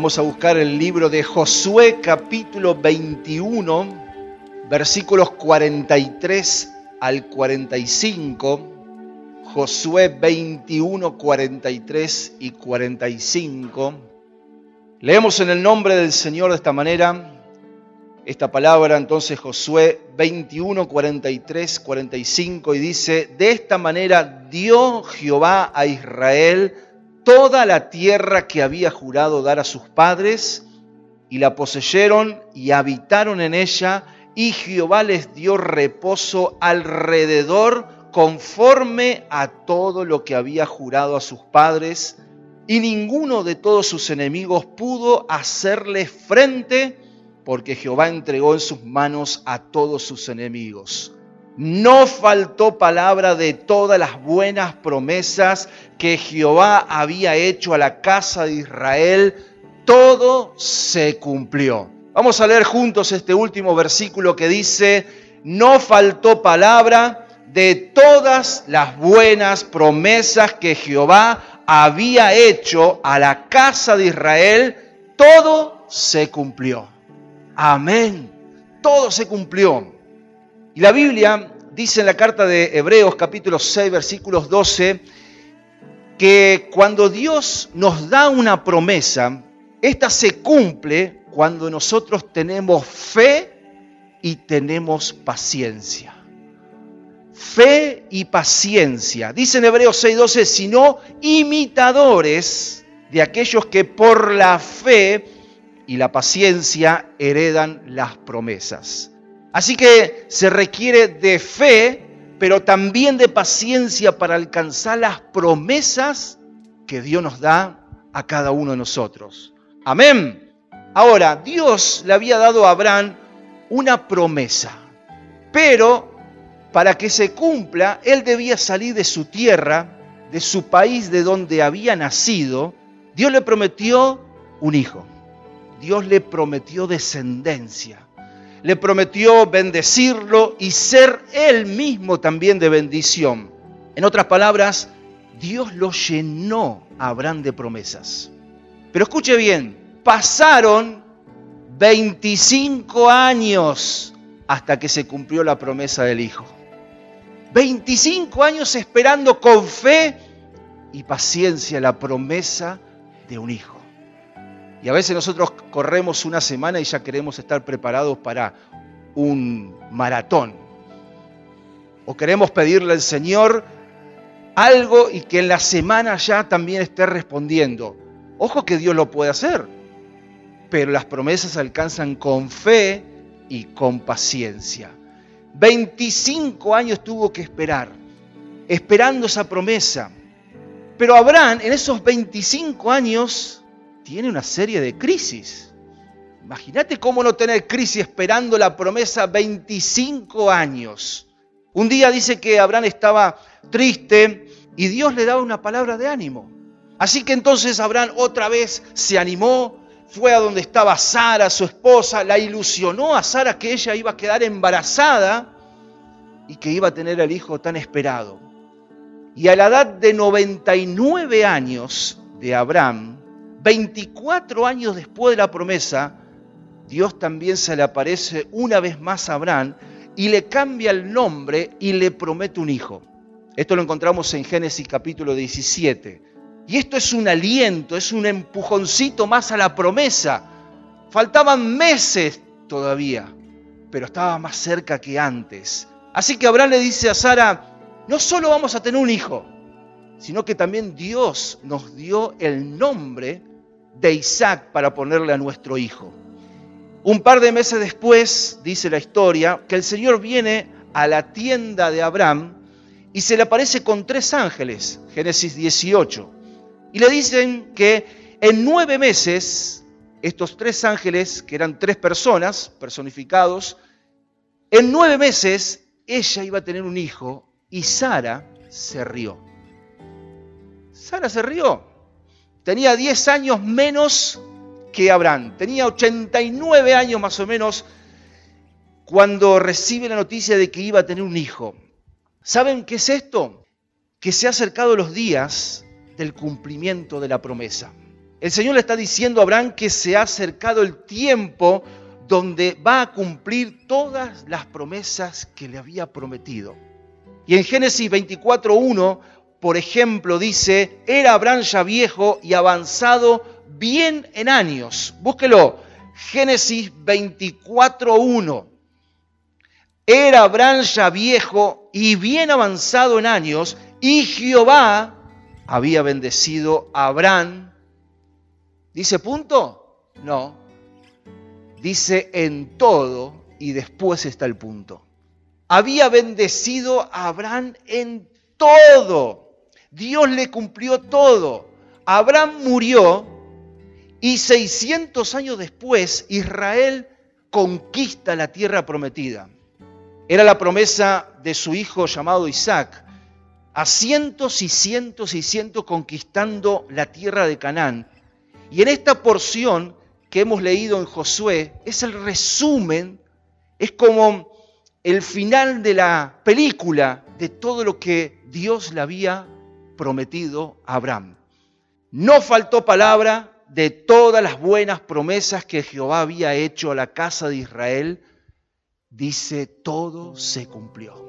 Vamos a buscar el libro de Josué capítulo 21, versículos 43 al 45. Josué 21, 43 y 45. Leemos en el nombre del Señor de esta manera esta palabra entonces Josué 21, 43, 45 y dice, de esta manera dio Jehová a Israel toda la tierra que había jurado dar a sus padres, y la poseyeron y habitaron en ella, y Jehová les dio reposo alrededor conforme a todo lo que había jurado a sus padres, y ninguno de todos sus enemigos pudo hacerle frente, porque Jehová entregó en sus manos a todos sus enemigos. No faltó palabra de todas las buenas promesas que Jehová había hecho a la casa de Israel. Todo se cumplió. Vamos a leer juntos este último versículo que dice, no faltó palabra de todas las buenas promesas que Jehová había hecho a la casa de Israel. Todo se cumplió. Amén. Todo se cumplió. Y la Biblia dice en la carta de Hebreos capítulo 6 versículos 12 que cuando Dios nos da una promesa, esta se cumple cuando nosotros tenemos fe y tenemos paciencia. Fe y paciencia. Dice en Hebreos 6:12, sino imitadores de aquellos que por la fe y la paciencia heredan las promesas. Así que se requiere de fe, pero también de paciencia para alcanzar las promesas que Dios nos da a cada uno de nosotros. Amén. Ahora, Dios le había dado a Abraham una promesa, pero para que se cumpla, él debía salir de su tierra, de su país de donde había nacido. Dios le prometió un hijo. Dios le prometió descendencia le prometió bendecirlo y ser él mismo también de bendición. En otras palabras, Dios lo llenó a Abraham de promesas. Pero escuche bien, pasaron 25 años hasta que se cumplió la promesa del Hijo. 25 años esperando con fe y paciencia la promesa de un Hijo. Y a veces nosotros corremos una semana y ya queremos estar preparados para un maratón. O queremos pedirle al Señor algo y que en la semana ya también esté respondiendo. Ojo que Dios lo puede hacer, pero las promesas alcanzan con fe y con paciencia. 25 años tuvo que esperar, esperando esa promesa. Pero Abraham en esos 25 años tiene una serie de crisis. Imagínate cómo no tener crisis esperando la promesa 25 años. Un día dice que Abraham estaba triste y Dios le daba una palabra de ánimo. Así que entonces Abraham otra vez se animó, fue a donde estaba Sara, su esposa, la ilusionó a Sara que ella iba a quedar embarazada y que iba a tener el hijo tan esperado. Y a la edad de 99 años de Abraham, 24 años después de la promesa, Dios también se le aparece una vez más a Abraham y le cambia el nombre y le promete un hijo. Esto lo encontramos en Génesis capítulo 17. Y esto es un aliento, es un empujoncito más a la promesa. Faltaban meses todavía, pero estaba más cerca que antes. Así que Abraham le dice a Sara, no solo vamos a tener un hijo, sino que también Dios nos dio el nombre de Isaac para ponerle a nuestro hijo. Un par de meses después, dice la historia, que el Señor viene a la tienda de Abraham y se le aparece con tres ángeles, Génesis 18. Y le dicen que en nueve meses, estos tres ángeles, que eran tres personas personificados, en nueve meses ella iba a tener un hijo y Sara se rió. Sara se rió. Tenía 10 años menos que Abraham. Tenía 89 años más o menos cuando recibe la noticia de que iba a tener un hijo. ¿Saben qué es esto? Que se ha acercado los días del cumplimiento de la promesa. El Señor le está diciendo a Abraham que se ha acercado el tiempo donde va a cumplir todas las promesas que le había prometido. Y en Génesis 24.1, por ejemplo, dice, era Abraham ya viejo y avanzado bien en años. Búsquelo, Génesis 24.1. Era Abraham ya viejo y bien avanzado en años, y Jehová había bendecido a Abraham. ¿Dice punto? No. Dice en todo y después está el punto. Había bendecido a Abraham en todo. Dios le cumplió todo. Abraham murió y 600 años después Israel conquista la tierra prometida. Era la promesa de su hijo llamado Isaac, a cientos y cientos y cientos conquistando la tierra de Canaán. Y en esta porción que hemos leído en Josué es el resumen, es como el final de la película de todo lo que Dios le había prometido a Abraham. No faltó palabra de todas las buenas promesas que Jehová había hecho a la casa de Israel. Dice, todo se cumplió.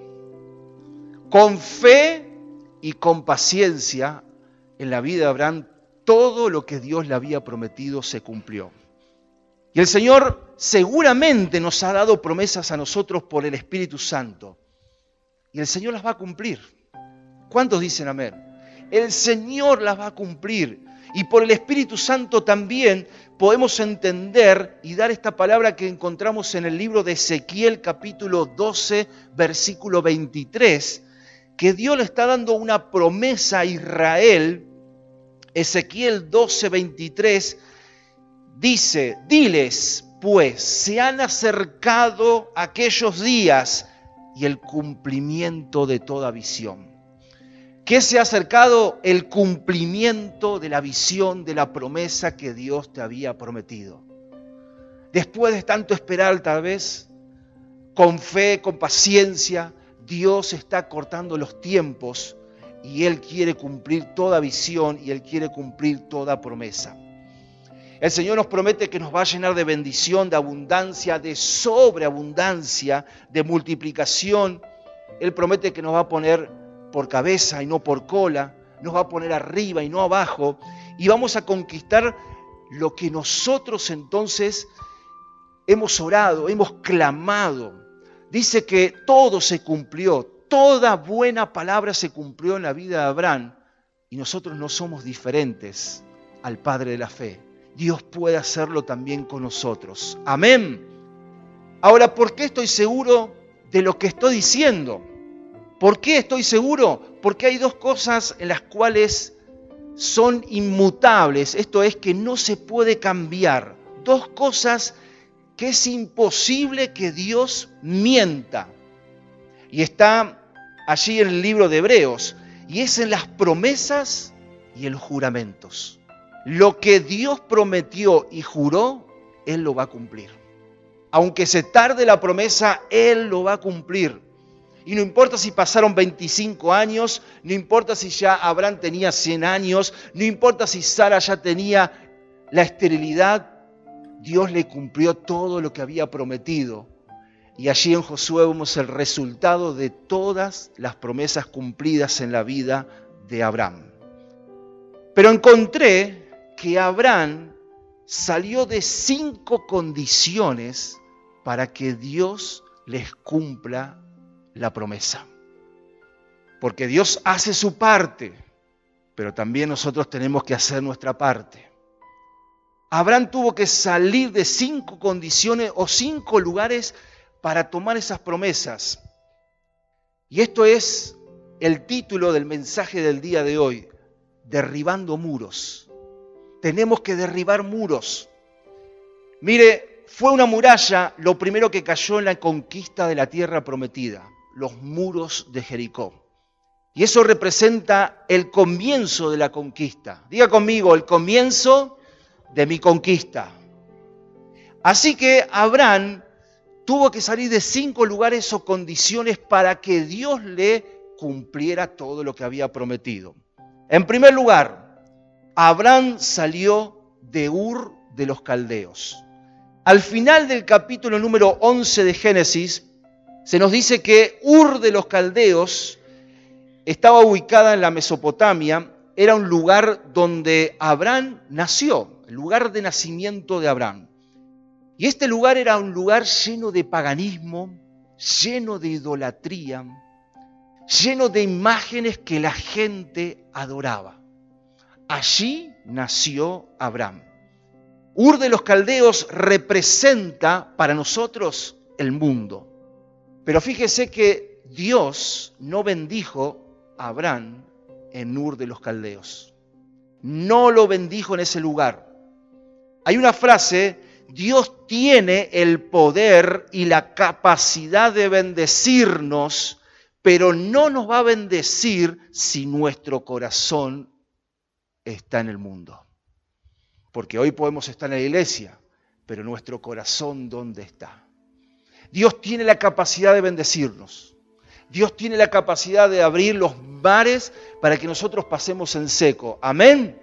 Con fe y con paciencia en la vida de Abraham, todo lo que Dios le había prometido se cumplió. Y el Señor seguramente nos ha dado promesas a nosotros por el Espíritu Santo. Y el Señor las va a cumplir. ¿Cuántos dicen amén? El Señor las va a cumplir. Y por el Espíritu Santo también podemos entender y dar esta palabra que encontramos en el libro de Ezequiel capítulo 12, versículo 23, que Dios le está dando una promesa a Israel. Ezequiel 12, 23 dice, diles pues, se han acercado aquellos días y el cumplimiento de toda visión. ¿Qué se ha acercado? El cumplimiento de la visión, de la promesa que Dios te había prometido. Después de tanto esperar tal vez, con fe, con paciencia, Dios está cortando los tiempos y Él quiere cumplir toda visión y Él quiere cumplir toda promesa. El Señor nos promete que nos va a llenar de bendición, de abundancia, de sobreabundancia, de multiplicación. Él promete que nos va a poner por cabeza y no por cola, nos va a poner arriba y no abajo, y vamos a conquistar lo que nosotros entonces hemos orado, hemos clamado. Dice que todo se cumplió, toda buena palabra se cumplió en la vida de Abraham, y nosotros no somos diferentes al Padre de la fe. Dios puede hacerlo también con nosotros. Amén. Ahora, ¿por qué estoy seguro de lo que estoy diciendo? ¿Por qué estoy seguro? Porque hay dos cosas en las cuales son inmutables. Esto es que no se puede cambiar. Dos cosas que es imposible que Dios mienta. Y está allí en el libro de Hebreos. Y es en las promesas y en los juramentos. Lo que Dios prometió y juró, Él lo va a cumplir. Aunque se tarde la promesa, Él lo va a cumplir. Y no importa si pasaron 25 años, no importa si ya Abraham tenía 100 años, no importa si Sara ya tenía la esterilidad, Dios le cumplió todo lo que había prometido. Y allí en Josué vemos el resultado de todas las promesas cumplidas en la vida de Abraham. Pero encontré que Abraham salió de cinco condiciones para que Dios les cumpla la promesa. Porque Dios hace su parte, pero también nosotros tenemos que hacer nuestra parte. Abraham tuvo que salir de cinco condiciones o cinco lugares para tomar esas promesas. Y esto es el título del mensaje del día de hoy, derribando muros tenemos que derribar muros. Mire, fue una muralla lo primero que cayó en la conquista de la tierra prometida, los muros de Jericó. Y eso representa el comienzo de la conquista. Diga conmigo, el comienzo de mi conquista. Así que Abraham tuvo que salir de cinco lugares o condiciones para que Dios le cumpliera todo lo que había prometido. En primer lugar, Abraham salió de Ur de los Caldeos. Al final del capítulo número 11 de Génesis, se nos dice que Ur de los Caldeos estaba ubicada en la Mesopotamia, era un lugar donde Abraham nació, el lugar de nacimiento de Abraham. Y este lugar era un lugar lleno de paganismo, lleno de idolatría, lleno de imágenes que la gente adoraba. Allí nació Abraham. Ur de los Caldeos representa para nosotros el mundo. Pero fíjese que Dios no bendijo a Abraham en Ur de los Caldeos. No lo bendijo en ese lugar. Hay una frase, Dios tiene el poder y la capacidad de bendecirnos, pero no nos va a bendecir si nuestro corazón está en el mundo. Porque hoy podemos estar en la iglesia, pero nuestro corazón, ¿dónde está? Dios tiene la capacidad de bendecirnos. Dios tiene la capacidad de abrir los mares para que nosotros pasemos en seco. Amén.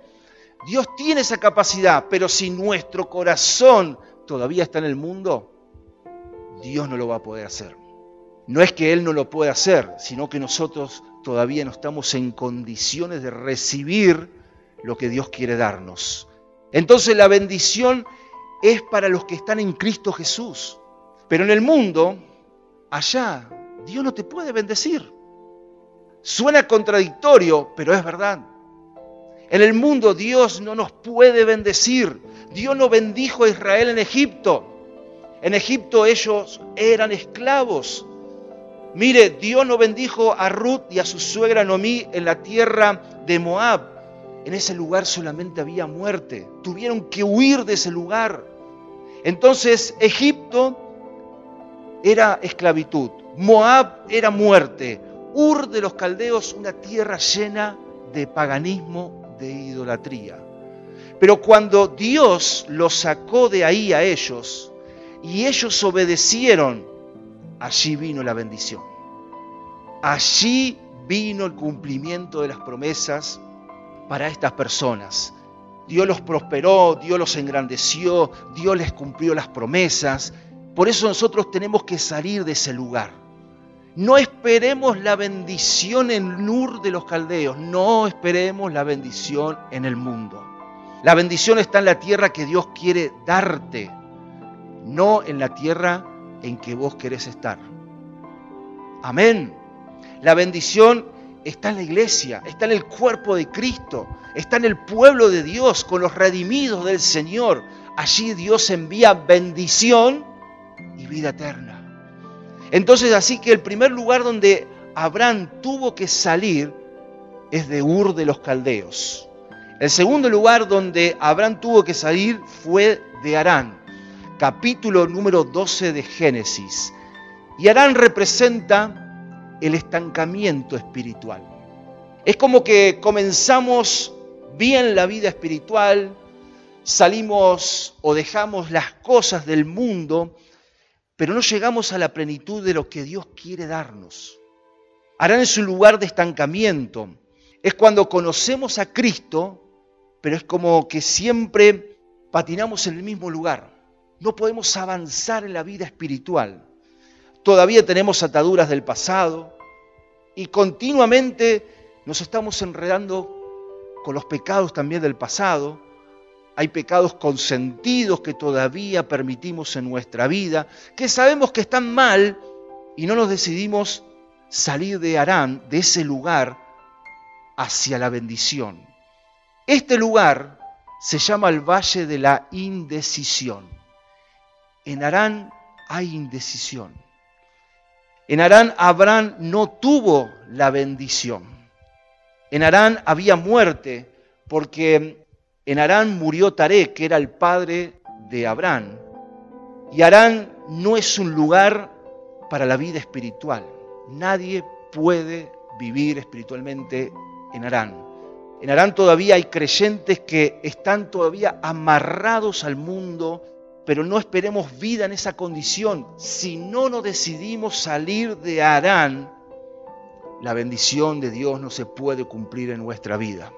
Dios tiene esa capacidad, pero si nuestro corazón todavía está en el mundo, Dios no lo va a poder hacer. No es que Él no lo pueda hacer, sino que nosotros todavía no estamos en condiciones de recibir lo que Dios quiere darnos. Entonces la bendición es para los que están en Cristo Jesús. Pero en el mundo, allá, Dios no te puede bendecir. Suena contradictorio, pero es verdad. En el mundo Dios no nos puede bendecir. Dios no bendijo a Israel en Egipto. En Egipto ellos eran esclavos. Mire, Dios no bendijo a Ruth y a su suegra Noemí en la tierra de Moab. En ese lugar solamente había muerte. Tuvieron que huir de ese lugar. Entonces Egipto era esclavitud. Moab era muerte. Ur de los caldeos, una tierra llena de paganismo, de idolatría. Pero cuando Dios los sacó de ahí a ellos y ellos obedecieron, allí vino la bendición. Allí vino el cumplimiento de las promesas para estas personas. Dios los prosperó, Dios los engrandeció, Dios les cumplió las promesas. Por eso nosotros tenemos que salir de ese lugar. No esperemos la bendición en Nur de los caldeos, no esperemos la bendición en el mundo. La bendición está en la tierra que Dios quiere darte, no en la tierra en que vos querés estar. Amén. La bendición está en la iglesia, está en el cuerpo de Cristo, está en el pueblo de Dios, con los redimidos del Señor. Allí Dios envía bendición y vida eterna. Entonces así que el primer lugar donde Abraham tuvo que salir es de Ur de los Caldeos. El segundo lugar donde Abraham tuvo que salir fue de Arán, capítulo número 12 de Génesis. Y Arán representa el estancamiento espiritual. Es como que comenzamos bien la vida espiritual, salimos o dejamos las cosas del mundo, pero no llegamos a la plenitud de lo que Dios quiere darnos. Harán es un lugar de estancamiento. Es cuando conocemos a Cristo, pero es como que siempre patinamos en el mismo lugar. No podemos avanzar en la vida espiritual. Todavía tenemos ataduras del pasado y continuamente nos estamos enredando con los pecados también del pasado. Hay pecados consentidos que todavía permitimos en nuestra vida, que sabemos que están mal y no nos decidimos salir de Arán, de ese lugar, hacia la bendición. Este lugar se llama el Valle de la Indecisión. En Arán hay indecisión. En Arán Abraham no tuvo la bendición. En Arán había muerte porque en Arán murió Taré, que era el padre de Abraham. Y Arán no es un lugar para la vida espiritual. Nadie puede vivir espiritualmente en Arán. En Arán todavía hay creyentes que están todavía amarrados al mundo pero no esperemos vida en esa condición. Si no nos decidimos salir de Arán, la bendición de Dios no se puede cumplir en nuestra vida.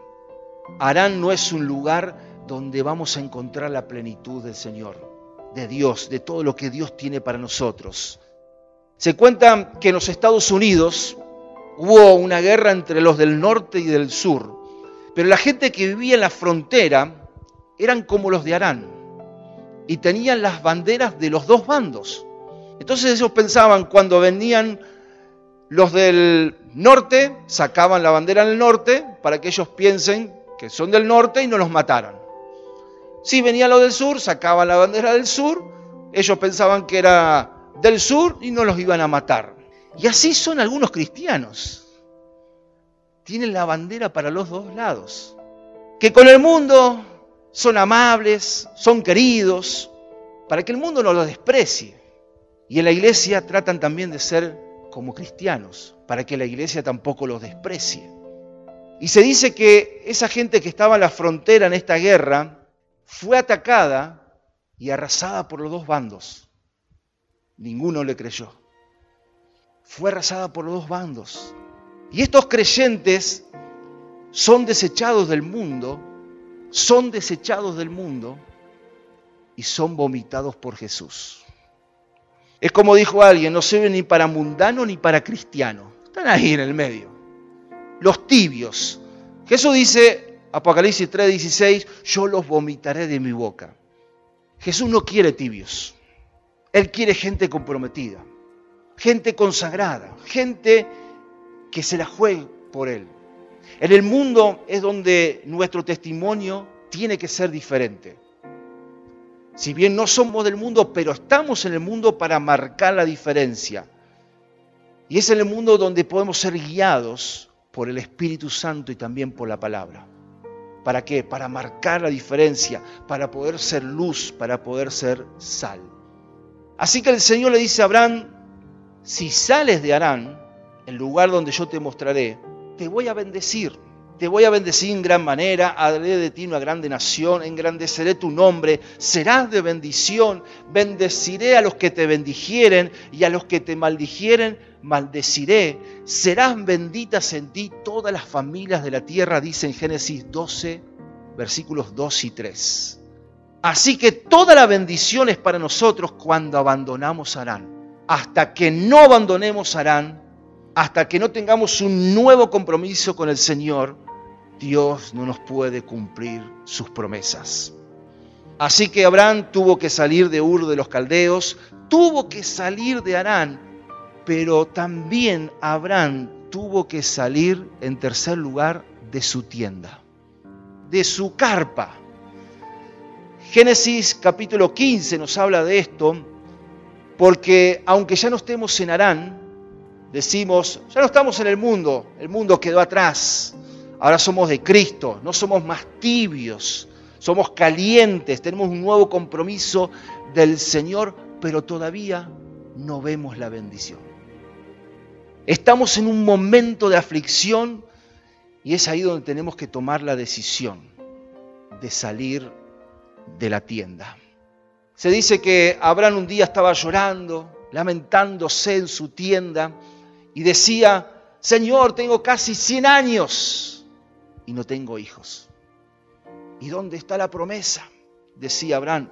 Arán no es un lugar donde vamos a encontrar la plenitud del Señor, de Dios, de todo lo que Dios tiene para nosotros. Se cuenta que en los Estados Unidos hubo una guerra entre los del norte y del sur, pero la gente que vivía en la frontera eran como los de Arán y tenían las banderas de los dos bandos. Entonces ellos pensaban cuando venían los del norte, sacaban la bandera del norte para que ellos piensen que son del norte y no los mataran. Si venían los del sur, sacaban la bandera del sur, ellos pensaban que era del sur y no los iban a matar. Y así son algunos cristianos. Tienen la bandera para los dos lados. Que con el mundo son amables, son queridos, para que el mundo no los desprecie. Y en la iglesia tratan también de ser como cristianos, para que la iglesia tampoco los desprecie. Y se dice que esa gente que estaba en la frontera en esta guerra fue atacada y arrasada por los dos bandos. Ninguno le creyó. Fue arrasada por los dos bandos. Y estos creyentes son desechados del mundo, son desechados del mundo y son vomitados por Jesús. Es como dijo alguien, no sirven ni para mundano ni para cristiano. Están ahí en el medio. Los tibios. Jesús dice, Apocalipsis 3:16, yo los vomitaré de mi boca. Jesús no quiere tibios. Él quiere gente comprometida, gente consagrada, gente que se la juegue por Él. En el mundo es donde nuestro testimonio tiene que ser diferente. Si bien no somos del mundo, pero estamos en el mundo para marcar la diferencia. Y es en el mundo donde podemos ser guiados por el Espíritu Santo y también por la palabra. ¿Para qué? Para marcar la diferencia, para poder ser luz, para poder ser sal. Así que el Señor le dice a Abraham, si sales de Arán, el lugar donde yo te mostraré, te voy a bendecir te voy a bendecir en gran manera, haré de ti una grande nación, engrandeceré tu nombre, serás de bendición, bendeciré a los que te bendijeren y a los que te maldijeren, maldeciré. Serán benditas en ti todas las familias de la tierra, dice en Génesis 12, versículos 2 y 3. Así que toda la bendición es para nosotros cuando abandonamos Arán. Hasta que no abandonemos Arán, hasta que no tengamos un nuevo compromiso con el Señor, Dios no nos puede cumplir sus promesas. Así que Abraham tuvo que salir de Ur de los Caldeos, tuvo que salir de Arán, pero también Abraham tuvo que salir en tercer lugar de su tienda, de su carpa. Génesis capítulo 15 nos habla de esto, porque aunque ya no estemos en Arán, decimos, ya no estamos en el mundo, el mundo quedó atrás, Ahora somos de Cristo, no somos más tibios, somos calientes, tenemos un nuevo compromiso del Señor, pero todavía no vemos la bendición. Estamos en un momento de aflicción y es ahí donde tenemos que tomar la decisión de salir de la tienda. Se dice que Abraham un día estaba llorando, lamentándose en su tienda y decía, Señor, tengo casi 100 años y no tengo hijos. ¿Y dónde está la promesa? Decía Abraham.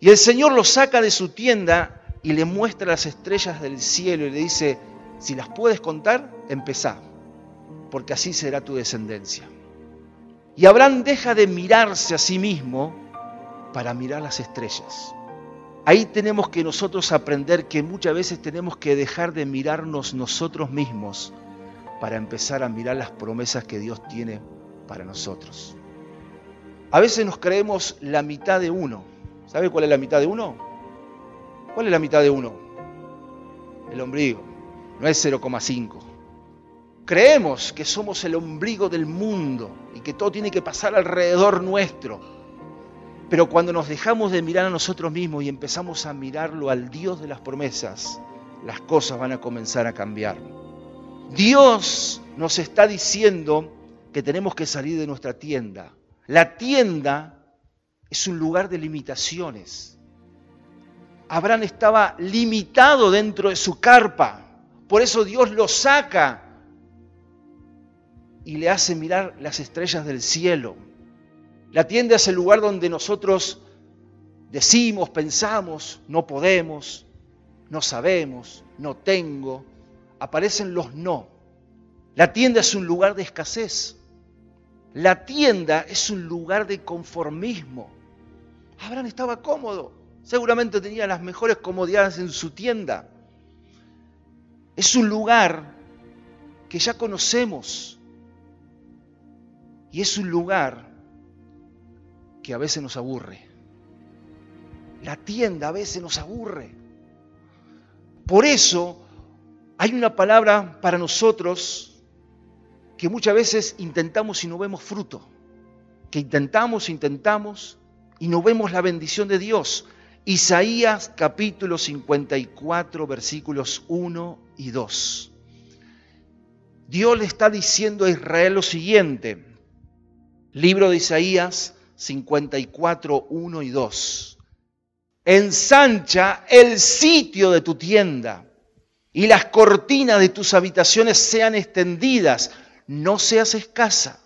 Y el Señor lo saca de su tienda y le muestra las estrellas del cielo y le dice, si las puedes contar, empezá, porque así será tu descendencia. Y Abraham deja de mirarse a sí mismo para mirar las estrellas. Ahí tenemos que nosotros aprender que muchas veces tenemos que dejar de mirarnos nosotros mismos para empezar a mirar las promesas que Dios tiene para nosotros. A veces nos creemos la mitad de uno. ¿Sabe cuál es la mitad de uno? ¿Cuál es la mitad de uno? El ombligo. No es 0,5. Creemos que somos el ombligo del mundo y que todo tiene que pasar alrededor nuestro. Pero cuando nos dejamos de mirar a nosotros mismos y empezamos a mirarlo al Dios de las promesas, las cosas van a comenzar a cambiar. Dios nos está diciendo que tenemos que salir de nuestra tienda. La tienda es un lugar de limitaciones. Abraham estaba limitado dentro de su carpa. Por eso Dios lo saca y le hace mirar las estrellas del cielo. La tienda es el lugar donde nosotros decimos, pensamos, no podemos, no sabemos, no tengo. Aparecen los no. La tienda es un lugar de escasez. La tienda es un lugar de conformismo. Abraham estaba cómodo. Seguramente tenía las mejores comodidades en su tienda. Es un lugar que ya conocemos. Y es un lugar que a veces nos aburre. La tienda a veces nos aburre. Por eso hay una palabra para nosotros que muchas veces intentamos y no vemos fruto. Que intentamos, intentamos y no vemos la bendición de Dios. Isaías capítulo 54 versículos 1 y 2. Dios le está diciendo a Israel lo siguiente. Libro de Isaías 54, 1 y 2. Ensancha el sitio de tu tienda y las cortinas de tus habitaciones sean extendidas. No seas escasa.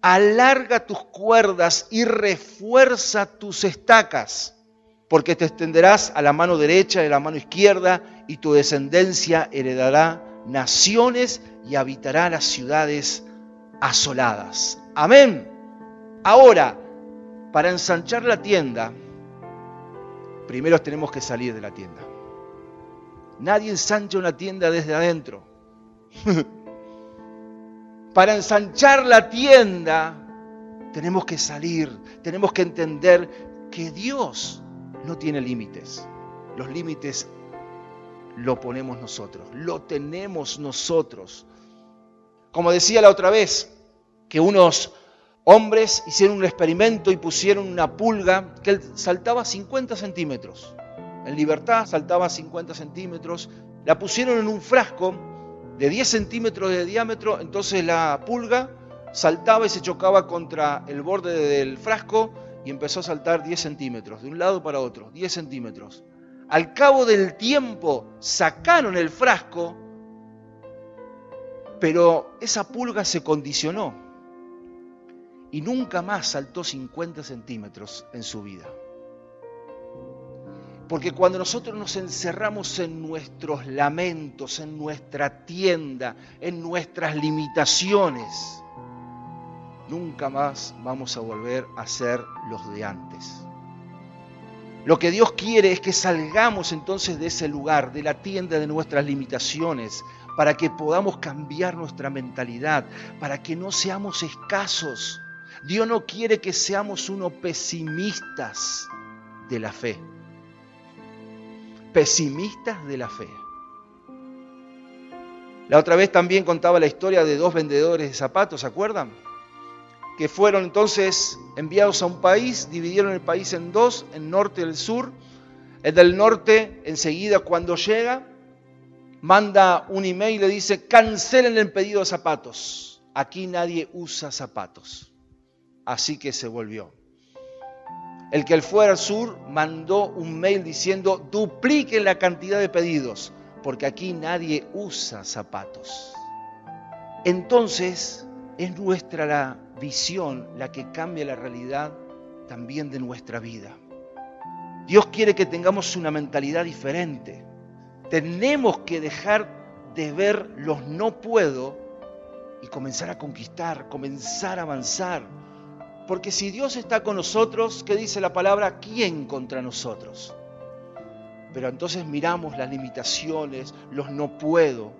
Alarga tus cuerdas y refuerza tus estacas porque te extenderás a la mano derecha y a la mano izquierda, y tu descendencia heredará naciones y habitará las ciudades asoladas. Amén. Ahora, para ensanchar la tienda, primero tenemos que salir de la tienda. Nadie ensancha una tienda desde adentro. para ensanchar la tienda, tenemos que salir, tenemos que entender que Dios no tiene límites. Los límites lo ponemos nosotros, lo tenemos nosotros. Como decía la otra vez, que unos hombres hicieron un experimento y pusieron una pulga que saltaba 50 centímetros. En libertad saltaba 50 centímetros. La pusieron en un frasco de 10 centímetros de diámetro, entonces la pulga saltaba y se chocaba contra el borde del frasco y empezó a saltar 10 centímetros, de un lado para otro, 10 centímetros. Al cabo del tiempo sacaron el frasco, pero esa pulga se condicionó y nunca más saltó 50 centímetros en su vida. Porque cuando nosotros nos encerramos en nuestros lamentos, en nuestra tienda, en nuestras limitaciones, nunca más vamos a volver a ser los de antes. Lo que Dios quiere es que salgamos entonces de ese lugar, de la tienda de nuestras limitaciones, para que podamos cambiar nuestra mentalidad, para que no seamos escasos. Dios no quiere que seamos unos pesimistas de la fe. Pesimistas de la fe. La otra vez también contaba la historia de dos vendedores de zapatos, ¿se acuerdan? Que fueron entonces enviados a un país, dividieron el país en dos, el norte y el sur. El del norte, enseguida cuando llega, manda un email y le dice, cancelen el pedido de zapatos. Aquí nadie usa zapatos. Así que se volvió. El que fue al sur mandó un mail diciendo, dupliquen la cantidad de pedidos, porque aquí nadie usa zapatos. Entonces es nuestra la visión la que cambia la realidad también de nuestra vida. Dios quiere que tengamos una mentalidad diferente. Tenemos que dejar de ver los no puedo y comenzar a conquistar, comenzar a avanzar. Porque si Dios está con nosotros, ¿qué dice la palabra? ¿Quién contra nosotros? Pero entonces miramos las limitaciones, los no puedo,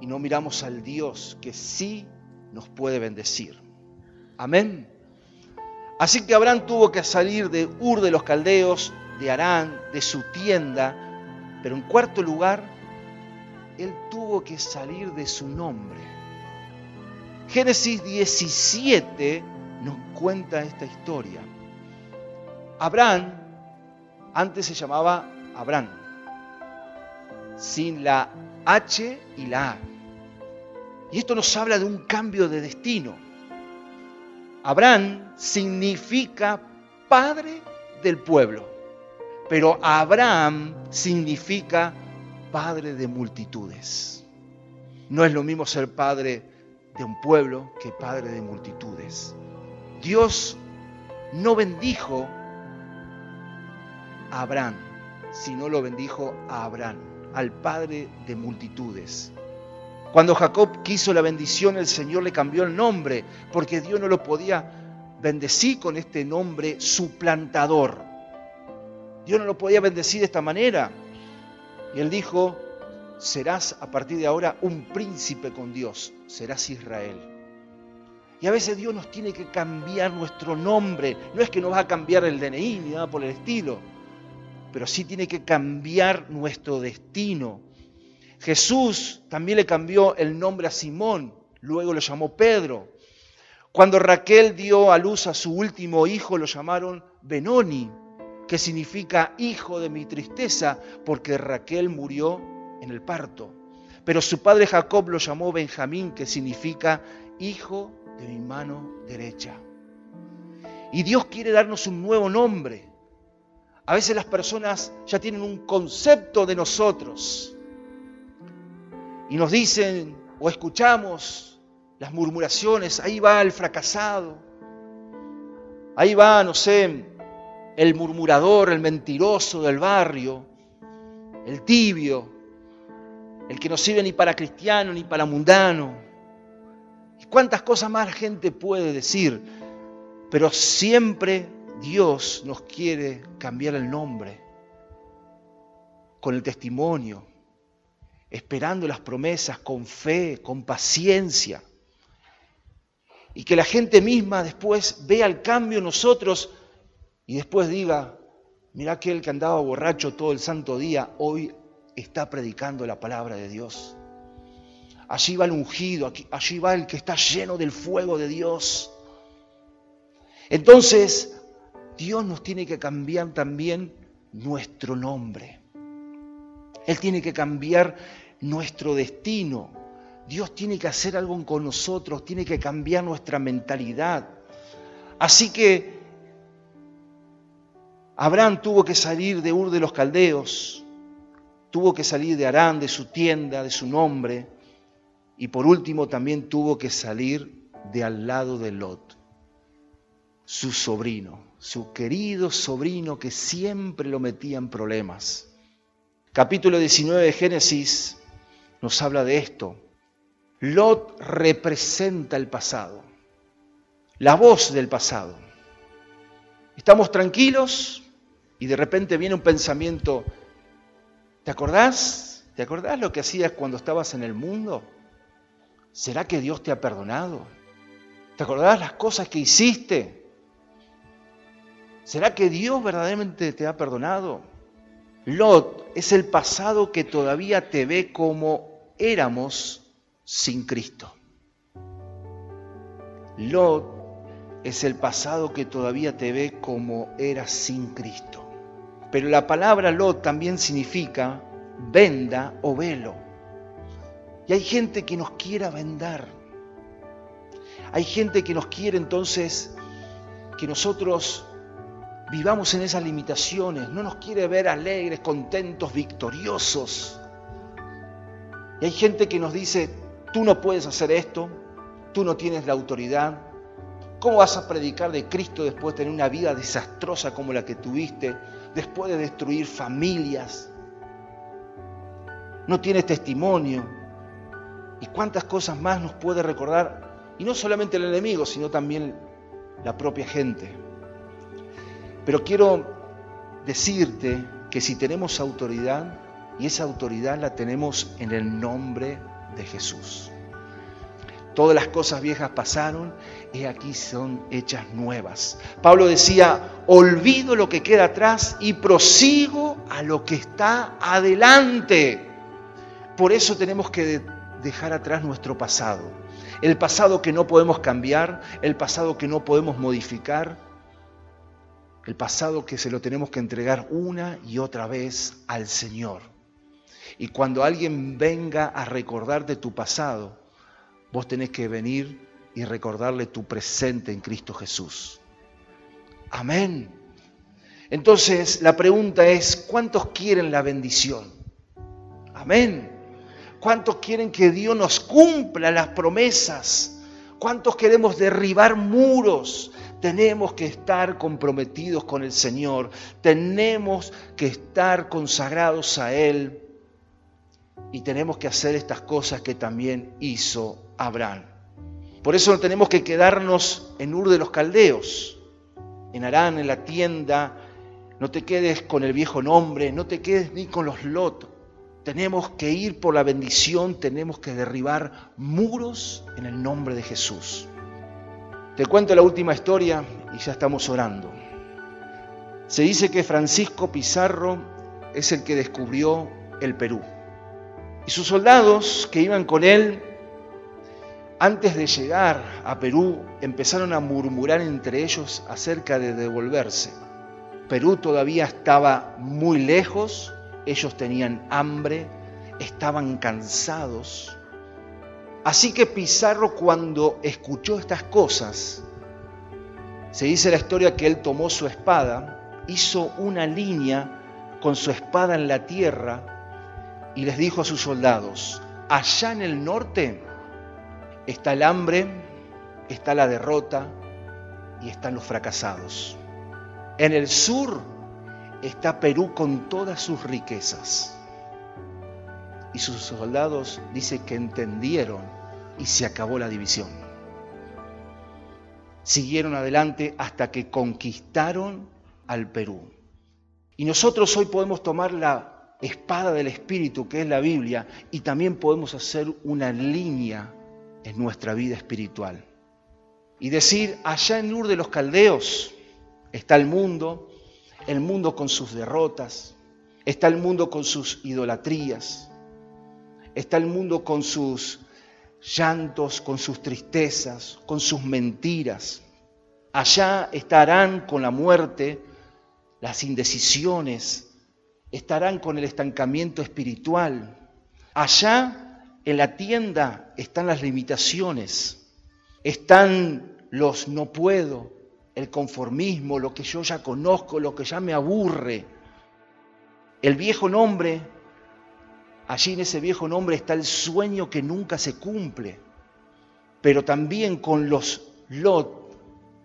y no miramos al Dios que sí nos puede bendecir. Amén. Así que Abraham tuvo que salir de Ur de los Caldeos, de Arán, de su tienda, pero en cuarto lugar, él tuvo que salir de su nombre. Génesis 17 nos cuenta esta historia. Abraham antes se llamaba Abraham, sin la H y la A. Y esto nos habla de un cambio de destino. Abraham significa padre del pueblo, pero Abraham significa padre de multitudes. No es lo mismo ser padre de un pueblo que padre de multitudes. Dios no bendijo a Abraham, sino lo bendijo a Abraham, al padre de multitudes. Cuando Jacob quiso la bendición, el Señor le cambió el nombre, porque Dios no lo podía bendecir con este nombre suplantador. Dios no lo podía bendecir de esta manera. Y él dijo, serás a partir de ahora un príncipe con Dios, serás Israel. Y a veces Dios nos tiene que cambiar nuestro nombre. No es que nos va a cambiar el DNI ni nada por el estilo, pero sí tiene que cambiar nuestro destino. Jesús también le cambió el nombre a Simón, luego lo llamó Pedro. Cuando Raquel dio a luz a su último hijo, lo llamaron Benoni, que significa hijo de mi tristeza, porque Raquel murió en el parto. Pero su padre Jacob lo llamó Benjamín, que significa hijo de mi mano derecha. Y Dios quiere darnos un nuevo nombre. A veces las personas ya tienen un concepto de nosotros y nos dicen o escuchamos las murmuraciones, ahí va el fracasado, ahí va, no sé, el murmurador, el mentiroso del barrio, el tibio, el que no sirve ni para cristiano ni para mundano. ¿Y cuántas cosas más la gente puede decir? Pero siempre Dios nos quiere cambiar el nombre con el testimonio, esperando las promesas con fe, con paciencia. Y que la gente misma después vea el cambio en nosotros y después diga, mira aquel que andaba borracho todo el santo día, hoy está predicando la palabra de Dios. Allí va el ungido, allí va el que está lleno del fuego de Dios. Entonces, Dios nos tiene que cambiar también nuestro nombre. Él tiene que cambiar nuestro destino. Dios tiene que hacer algo con nosotros, tiene que cambiar nuestra mentalidad. Así que Abraham tuvo que salir de Ur de los Caldeos, tuvo que salir de Arán, de su tienda, de su nombre, y por último también tuvo que salir de al lado de Lot, su sobrino, su querido sobrino que siempre lo metía en problemas. Capítulo 19 de Génesis nos habla de esto. Lot representa el pasado, la voz del pasado. Estamos tranquilos y de repente viene un pensamiento ¿Te acordás? ¿Te acordás lo que hacías cuando estabas en el mundo? ¿Será que Dios te ha perdonado? ¿Te acordás las cosas que hiciste? ¿Será que Dios verdaderamente te ha perdonado? Lot es el pasado que todavía te ve como éramos sin Cristo. Lot es el pasado que todavía te ve como eras sin Cristo. Pero la palabra Lot también significa venda o velo. Y hay gente que nos quiera vendar. Hay gente que nos quiere entonces que nosotros vivamos en esas limitaciones. No nos quiere ver alegres, contentos, victoriosos. Y hay gente que nos dice, tú no puedes hacer esto, tú no tienes la autoridad. ¿Cómo vas a predicar de Cristo después de tener una vida desastrosa como la que tuviste? después de destruir familias. No tiene testimonio. ¿Y cuántas cosas más nos puede recordar? Y no solamente el enemigo, sino también la propia gente. Pero quiero decirte que si tenemos autoridad, y esa autoridad la tenemos en el nombre de Jesús. Todas las cosas viejas pasaron y aquí son hechas nuevas. Pablo decía, olvido lo que queda atrás y prosigo a lo que está adelante. Por eso tenemos que dejar atrás nuestro pasado. El pasado que no podemos cambiar, el pasado que no podemos modificar, el pasado que se lo tenemos que entregar una y otra vez al Señor. Y cuando alguien venga a recordarte tu pasado, Vos tenés que venir y recordarle tu presente en Cristo Jesús. Amén. Entonces la pregunta es, ¿cuántos quieren la bendición? Amén. ¿Cuántos quieren que Dios nos cumpla las promesas? ¿Cuántos queremos derribar muros, Tenemos que estar comprometidos con el Señor, tenemos que estar consagrados a Él y tenemos que hacer estas cosas que también hizo Abraham. Por eso no tenemos que quedarnos en Ur de los Caldeos, en Arán, en la tienda. No te quedes con el viejo nombre, no te quedes ni con los Lot. Tenemos que ir por la bendición, tenemos que derribar muros en el nombre de Jesús. Te cuento la última historia y ya estamos orando. Se dice que Francisco Pizarro es el que descubrió el Perú. Y sus soldados que iban con él antes de llegar a Perú, empezaron a murmurar entre ellos acerca de devolverse. Perú todavía estaba muy lejos, ellos tenían hambre, estaban cansados. Así que Pizarro cuando escuchó estas cosas, se dice la historia que él tomó su espada, hizo una línea con su espada en la tierra y les dijo a sus soldados, allá en el norte Está el hambre, está la derrota y están los fracasados. En el sur está Perú con todas sus riquezas. Y sus soldados dicen que entendieron y se acabó la división. Siguieron adelante hasta que conquistaron al Perú. Y nosotros hoy podemos tomar la espada del Espíritu, que es la Biblia, y también podemos hacer una línea en nuestra vida espiritual. Y decir, allá en Ur de los Caldeos está el mundo, el mundo con sus derrotas, está el mundo con sus idolatrías, está el mundo con sus llantos, con sus tristezas, con sus mentiras. Allá estarán con la muerte, las indecisiones, estarán con el estancamiento espiritual. Allá en la tienda están las limitaciones, están los no puedo, el conformismo, lo que yo ya conozco, lo que ya me aburre. El viejo nombre, allí en ese viejo nombre está el sueño que nunca se cumple, pero también con los Lot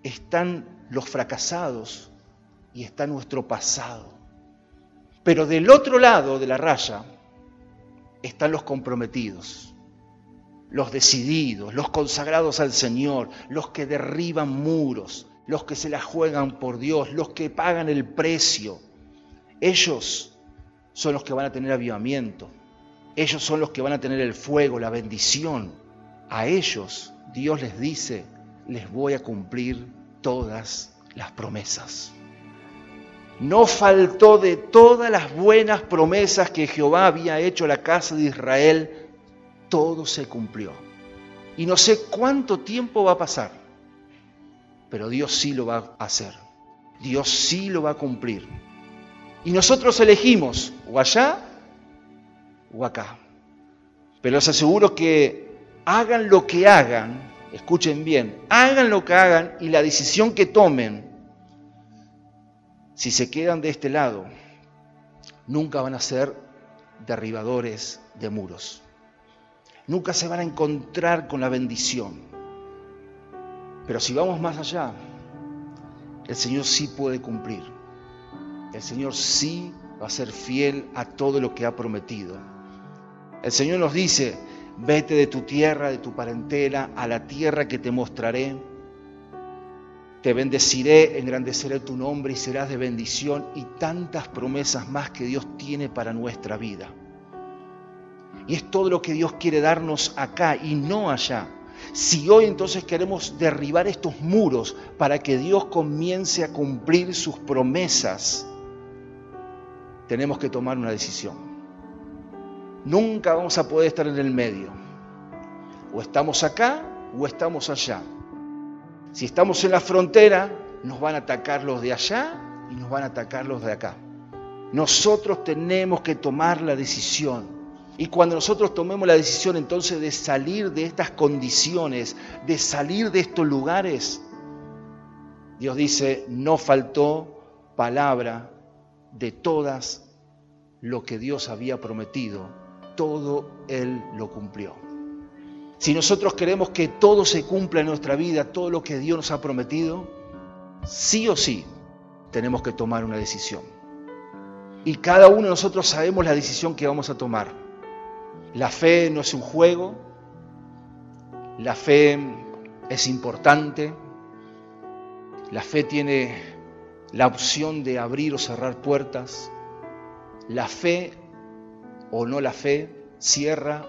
están los fracasados y está nuestro pasado. Pero del otro lado de la raya están los comprometidos, los decididos, los consagrados al Señor, los que derriban muros, los que se la juegan por Dios, los que pagan el precio. Ellos son los que van a tener avivamiento. Ellos son los que van a tener el fuego, la bendición. A ellos Dios les dice, les voy a cumplir todas las promesas. No faltó de todas las buenas promesas que Jehová había hecho a la casa de Israel, todo se cumplió. Y no sé cuánto tiempo va a pasar, pero Dios sí lo va a hacer. Dios sí lo va a cumplir. Y nosotros elegimos o allá o acá. Pero les aseguro que hagan lo que hagan, escuchen bien, hagan lo que hagan y la decisión que tomen, si se quedan de este lado, nunca van a ser derribadores de muros. Nunca se van a encontrar con la bendición. Pero si vamos más allá, el Señor sí puede cumplir. El Señor sí va a ser fiel a todo lo que ha prometido. El Señor nos dice, vete de tu tierra, de tu parentela, a la tierra que te mostraré te bendeciré, engrandeceré tu nombre y serás de bendición y tantas promesas más que Dios tiene para nuestra vida. Y es todo lo que Dios quiere darnos acá y no allá. Si hoy entonces queremos derribar estos muros para que Dios comience a cumplir sus promesas, tenemos que tomar una decisión. Nunca vamos a poder estar en el medio. O estamos acá o estamos allá. Si estamos en la frontera, nos van a atacar los de allá y nos van a atacar los de acá. Nosotros tenemos que tomar la decisión. Y cuando nosotros tomemos la decisión entonces de salir de estas condiciones, de salir de estos lugares, Dios dice, no faltó palabra de todas lo que Dios había prometido, todo Él lo cumplió. Si nosotros queremos que todo se cumpla en nuestra vida, todo lo que Dios nos ha prometido, sí o sí tenemos que tomar una decisión. Y cada uno de nosotros sabemos la decisión que vamos a tomar. La fe no es un juego, la fe es importante, la fe tiene la opción de abrir o cerrar puertas, la fe o no la fe cierra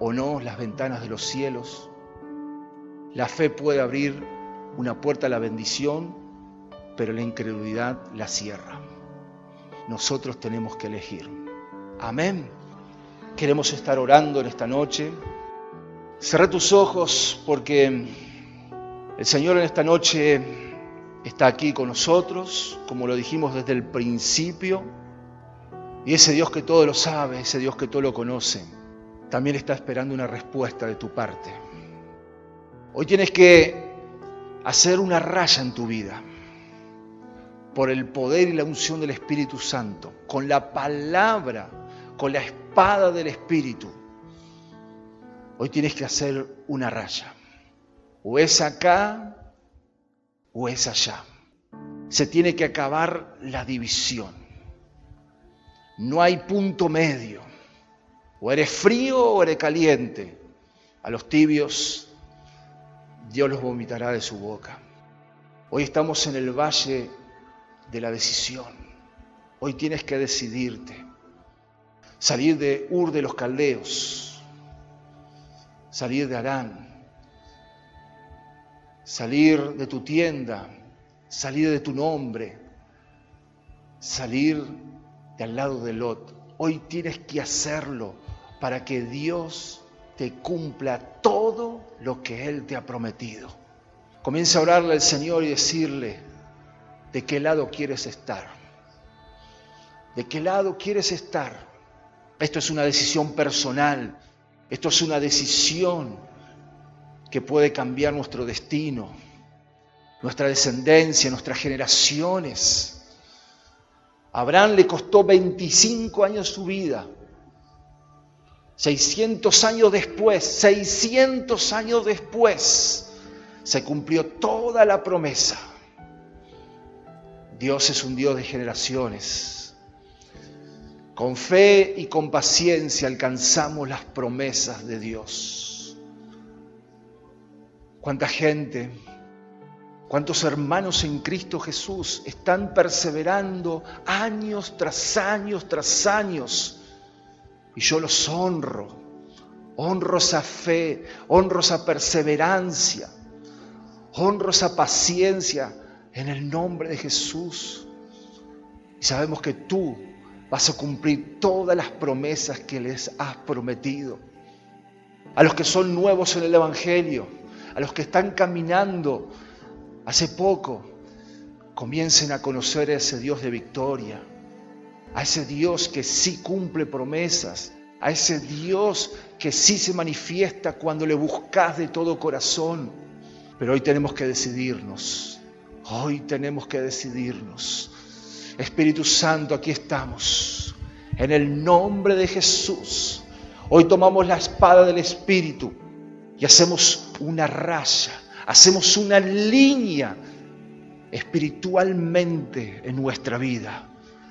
o no las ventanas de los cielos. La fe puede abrir una puerta a la bendición, pero la incredulidad la cierra. Nosotros tenemos que elegir. Amén. Queremos estar orando en esta noche. Cerra tus ojos porque el Señor en esta noche está aquí con nosotros, como lo dijimos desde el principio. Y ese Dios que todo lo sabe, ese Dios que todo lo conoce, también está esperando una respuesta de tu parte. Hoy tienes que hacer una raya en tu vida por el poder y la unción del Espíritu Santo, con la palabra, con la espada del Espíritu. Hoy tienes que hacer una raya. O es acá o es allá. Se tiene que acabar la división. No hay punto medio. O eres frío o eres caliente. A los tibios Dios los vomitará de su boca. Hoy estamos en el valle de la decisión. Hoy tienes que decidirte. Salir de Ur de los Caldeos. Salir de Arán. Salir de tu tienda. Salir de tu nombre. Salir al lado de Lot. Hoy tienes que hacerlo para que Dios te cumpla todo lo que Él te ha prometido. Comienza a orarle al Señor y decirle de qué lado quieres estar. ¿De qué lado quieres estar? Esto es una decisión personal. Esto es una decisión que puede cambiar nuestro destino, nuestra descendencia, nuestras generaciones. Abraham le costó 25 años su vida. 600 años después, 600 años después, se cumplió toda la promesa. Dios es un Dios de generaciones. Con fe y con paciencia alcanzamos las promesas de Dios. ¿Cuánta gente ¿Cuántos hermanos en Cristo Jesús están perseverando años tras años tras años? Y yo los honro, honro esa fe, honro esa perseverancia, honro esa paciencia en el nombre de Jesús. Y sabemos que tú vas a cumplir todas las promesas que les has prometido. A los que son nuevos en el Evangelio, a los que están caminando hace poco, comiencen a conocer a ese Dios de victoria, a ese Dios que sí cumple promesas, a ese Dios que sí se manifiesta cuando le buscas de todo corazón. Pero hoy tenemos que decidirnos, hoy tenemos que decidirnos. Espíritu Santo, aquí estamos, en el nombre de Jesús. Hoy tomamos la espada del Espíritu y hacemos una raya hacemos una línea espiritualmente en nuestra vida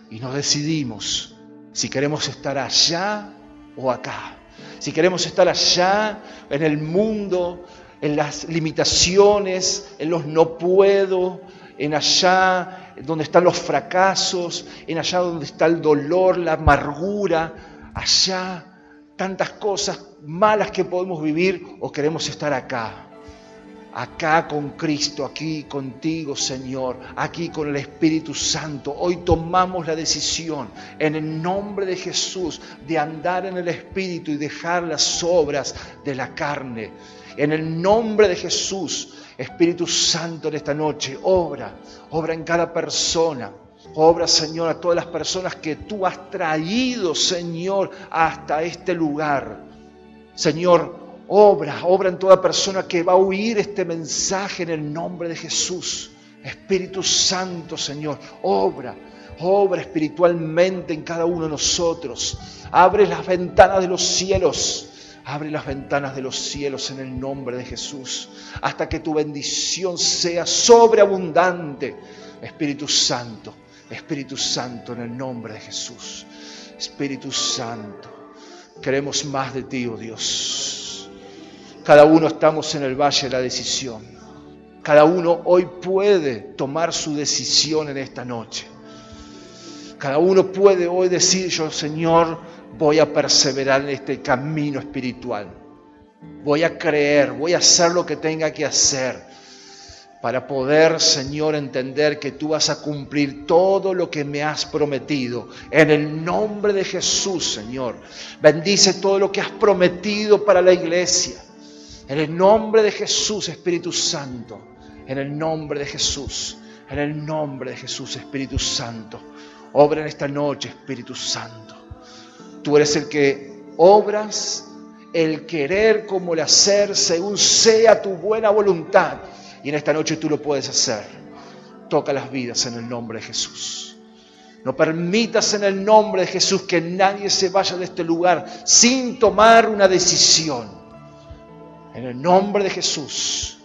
y nos decidimos si queremos estar allá o acá, si queremos estar allá en el mundo, en las limitaciones, en los no puedo, en allá donde están los fracasos, en allá donde está el dolor, la amargura, allá tantas cosas malas que podemos vivir o queremos estar acá acá con Cristo, aquí contigo, Señor, aquí con el Espíritu Santo. Hoy tomamos la decisión en el nombre de Jesús de andar en el Espíritu y dejar las obras de la carne. En el nombre de Jesús, Espíritu Santo, en esta noche, obra, obra en cada persona. Obra, Señor, a todas las personas que tú has traído, Señor, hasta este lugar. Señor, Obra, obra en toda persona que va a oír este mensaje en el nombre de Jesús. Espíritu Santo, Señor, obra, obra espiritualmente en cada uno de nosotros. Abre las ventanas de los cielos. Abre las ventanas de los cielos en el nombre de Jesús, hasta que tu bendición sea sobreabundante. Espíritu Santo, Espíritu Santo, en el nombre de Jesús. Espíritu Santo, queremos más de ti, oh Dios. Cada uno estamos en el valle de la decisión. Cada uno hoy puede tomar su decisión en esta noche. Cada uno puede hoy decir, yo Señor, voy a perseverar en este camino espiritual. Voy a creer, voy a hacer lo que tenga que hacer para poder, Señor, entender que tú vas a cumplir todo lo que me has prometido. En el nombre de Jesús, Señor. Bendice todo lo que has prometido para la iglesia. En el nombre de Jesús, Espíritu Santo. En el nombre de Jesús. En el nombre de Jesús, Espíritu Santo. Obra en esta noche, Espíritu Santo. Tú eres el que obras el querer como el hacer según sea tu buena voluntad. Y en esta noche tú lo puedes hacer. Toca las vidas en el nombre de Jesús. No permitas en el nombre de Jesús que nadie se vaya de este lugar sin tomar una decisión. En el nombre de Jesús.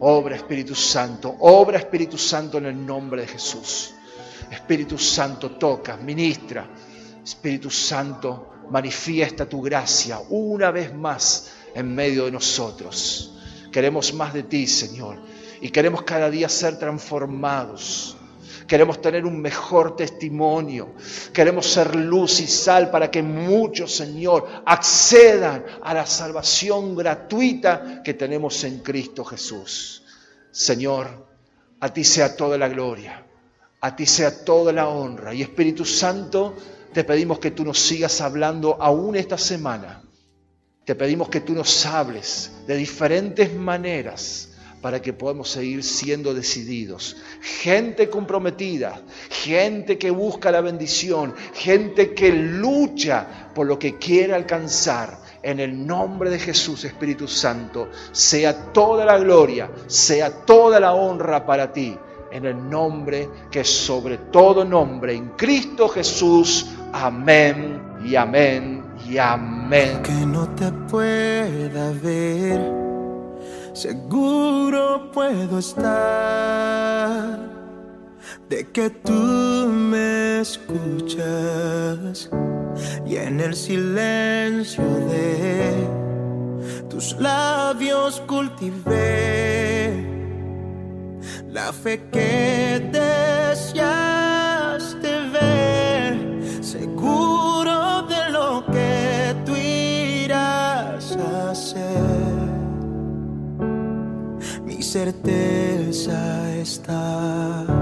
Obra Espíritu Santo. Obra Espíritu Santo en el nombre de Jesús. Espíritu Santo toca, ministra Espíritu Santo, manifiesta tu gracia una vez más en medio de nosotros. Queremos más de ti, Señor, y queremos cada día ser transformados. Queremos tener un mejor testimonio. Queremos ser luz y sal para que muchos, Señor, accedan a la salvación gratuita que tenemos en Cristo Jesús. Señor, a ti sea toda la gloria, a ti sea toda la honra. Y Espíritu Santo, te pedimos que tú nos sigas hablando aún esta semana. Te pedimos que tú nos hables de diferentes maneras para que podamos seguir siendo decididos. Gente comprometida, gente que busca la bendición, gente que lucha por lo que quiere alcanzar. En el nombre de Jesús, Espíritu Santo, sea toda la gloria, sea toda la honra para ti en el nombre que sobre todo nombre, en Cristo Jesús. Amén y amén y amén. Que no te pueda ver, seguro puedo estar de que tú me escuchas y en el silencio de tus labios cultivé la fe que deseaste certeza está.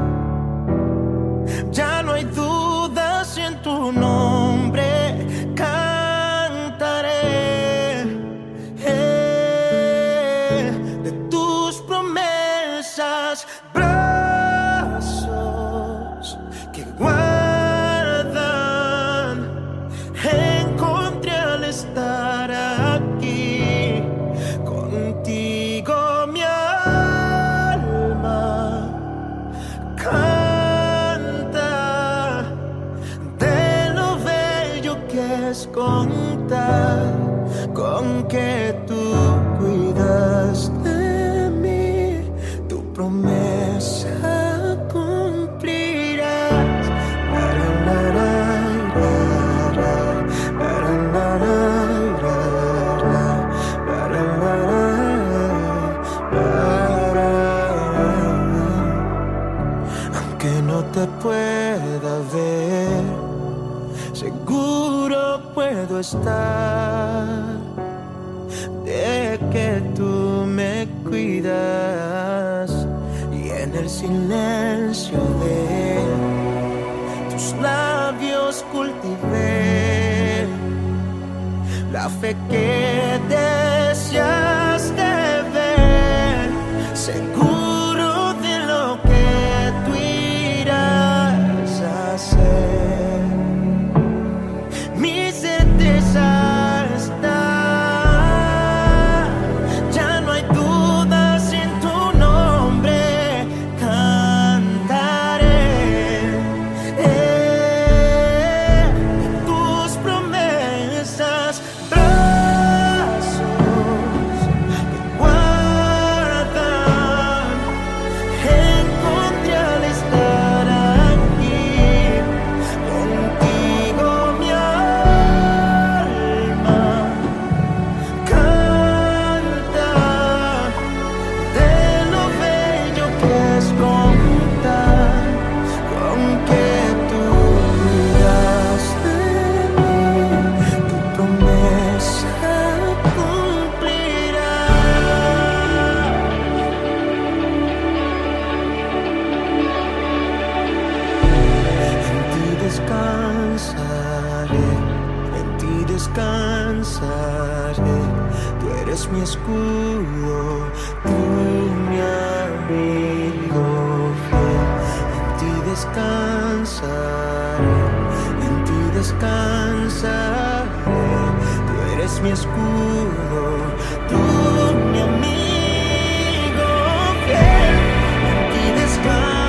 De que tú me cuidas y en el silencio de tus labios cultivé la fe que deseaste ver. en ti descansaré. Tú eres mi escudo, tú mi amigo fiel, en ti descansaré.